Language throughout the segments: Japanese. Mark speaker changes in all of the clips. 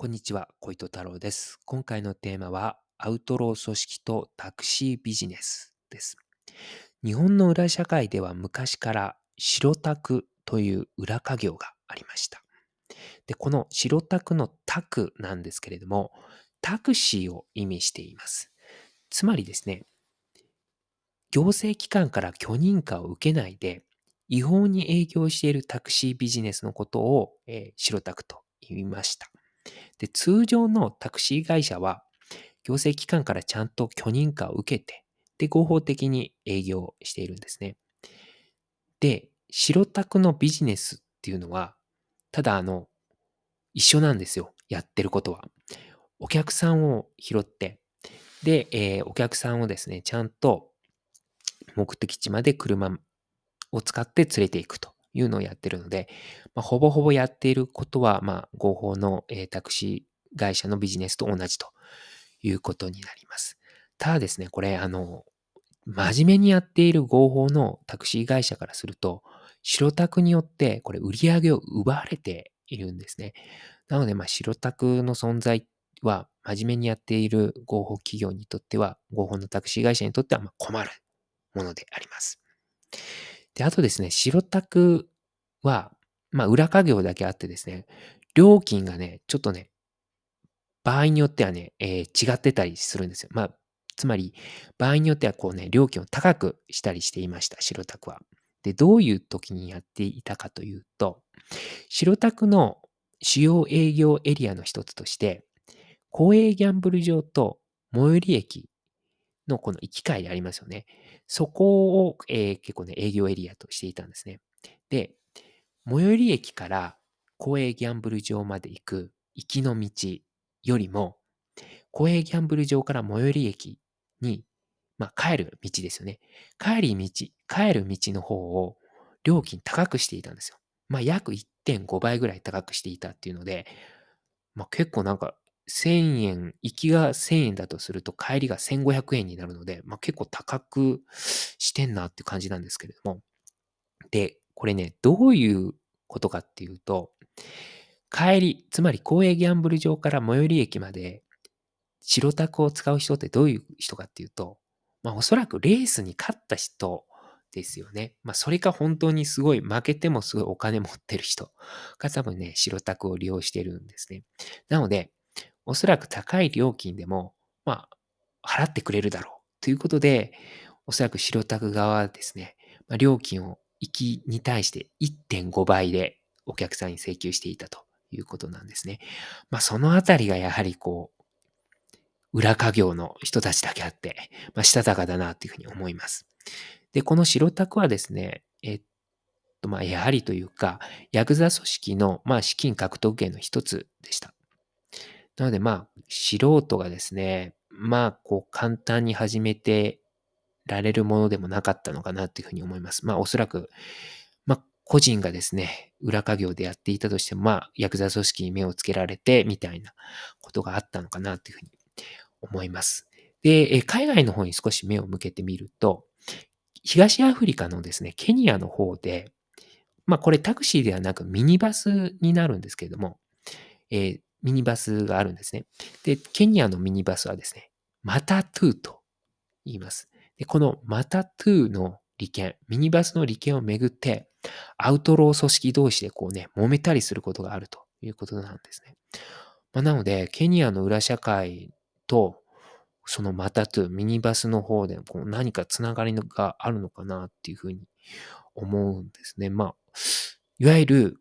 Speaker 1: こんにちは、小糸太郎です。今回のテーマは、アウトロー組織とタクシービジネスです。日本の裏社会では昔から白タクという裏家業がありました。で、この白タクのタクなんですけれども、タクシーを意味しています。つまりですね、行政機関から許認可を受けないで、違法に営業しているタクシービジネスのことを、えー、白タクと言いました。で、通常のタクシー会社は、行政機関からちゃんと許認可を受けて、で、合法的に営業しているんですね。で、白タクのビジネスっていうのは、ただあの、一緒なんですよ。やってることは。お客さんを拾って、で、えー、お客さんをですね、ちゃんと目的地まで車を使って連れていくというのをやってるので、まあ、ほぼほぼやっていることは、まあ、合法の、えー、タクシー会社のビジネスと同じということになります。ただですね、これ、あの、真面目にやっている合法のタクシー会社からすると、白タクによってこれ売り上げを奪われているんですね。なので、まあ、白タクの存在は真面目にやっている合法企業にとっては、合法のタクシー会社にとってはま困るものであります。で、あとですね、白タクは、まあ、裏稼業だけあってですね、料金がね、ちょっとね、場合によってはね、えー、違ってたりするんですよ。まあ、つまり、場合によってはこうね、料金を高くしたりしていました、白タクは。で、どういう時にやっていたかというと、白タクの主要営業エリアの一つとして、公営ギャンブル場と最寄り駅のこの行き換えでありますよね。そこを、えー、結構ね、営業エリアとしていたんですね。で、最寄り駅から公営ギャンブル場まで行く行きの道よりも、公営ギャンブル場から最寄り駅に、まあ、帰る道ですよね。帰り道、帰る道の方を料金高くしていたんですよ。まあ、約1.5倍ぐらい高くしていたっていうので、まあ、結構なんか1000円、行きが1000円だとすると帰りが1500円になるので、まあ、結構高くしてんなって感じなんですけれども。で、これね、どういうことかっていうと、帰り、つまり公営ギャンブル場から最寄り駅まで白タクを使う人ってどういう人かっていうと、まあおそらくレースに勝った人ですよね。まあそれか本当にすごい負けてもすごいお金持ってる人が多分ね、白タクを利用してるんですね。なので、おそらく高い料金でも、まあ、払ってくれるだろうということで、おそらく白タク側はですね、まあ、料金を行きに対して1.5倍でお客さんに請求していたということなんですね。まあ、そのあたりがやはりこう、裏家業の人たちだけあって、まあ、したたかだなというふうに思います。で、この白タクはですね、えっと、まあ、やはりというか、ヤクザ組織の、まあ、資金獲得源の一つでした。なので、まあ、素人がですね、まあ、こう、簡単に始めてられるものでもなかったのかなというふうに思います。まあ、おそらく、まあ、個人がですね、裏稼業でやっていたとしても、まあ、ヤクザ組織に目をつけられて、みたいなことがあったのかなというふうに思います。で、海外の方に少し目を向けてみると、東アフリカのですね、ケニアの方で、まあこれタクシーではなくミニバスになるんですけれども、えー、ミニバスがあるんですね。で、ケニアのミニバスはですね、マタトゥーと言います。で、このマタトゥーの利権、ミニバスの利権をめぐって、アウトロー組織同士でこうね、揉めたりすることがあるということなんですね。まあ、なので、ケニアの裏社会と、そのマタトゥー、ミニバスの方でこう何かつながりがあるのかなっていうふうに思うんですね。まあ、いわゆる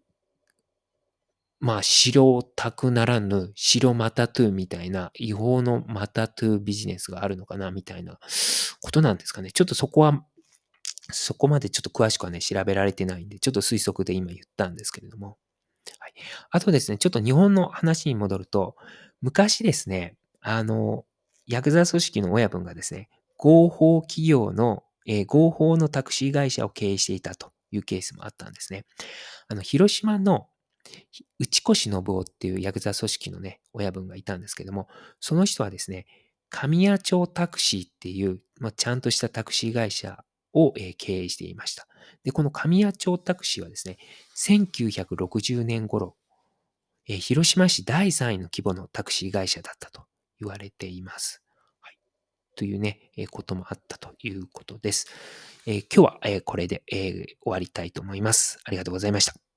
Speaker 1: まあ、白タクならぬ白マタトゥーみたいな違法のマタトゥービジネスがあるのかなみたいなことなんですかね。ちょっとそこは、そこまでちょっと詳しくはね、調べられてないんで、ちょっと推測で今言ったんですけれども。はい。あとですね、ちょっと日本の話に戻ると、昔ですね、あの、ヤクザ組織の親分がですね、合法企業の、えー、合法のタクシー会社を経営していたというケースもあったんですね。あの、広島の内越信夫っていうヤクザ組織のね、親分がいたんですけども、その人はですね、神谷町タクシーっていう、まあ、ちゃんとしたタクシー会社を、えー、経営していました。で、この神谷町タクシーはですね、1960年頃、えー広島市第3位の規模のタクシー会社だったと言われています。はい、というね、えーこともあったということです。え今日は、えこれで、え終わりたいと思います。ありがとうございました。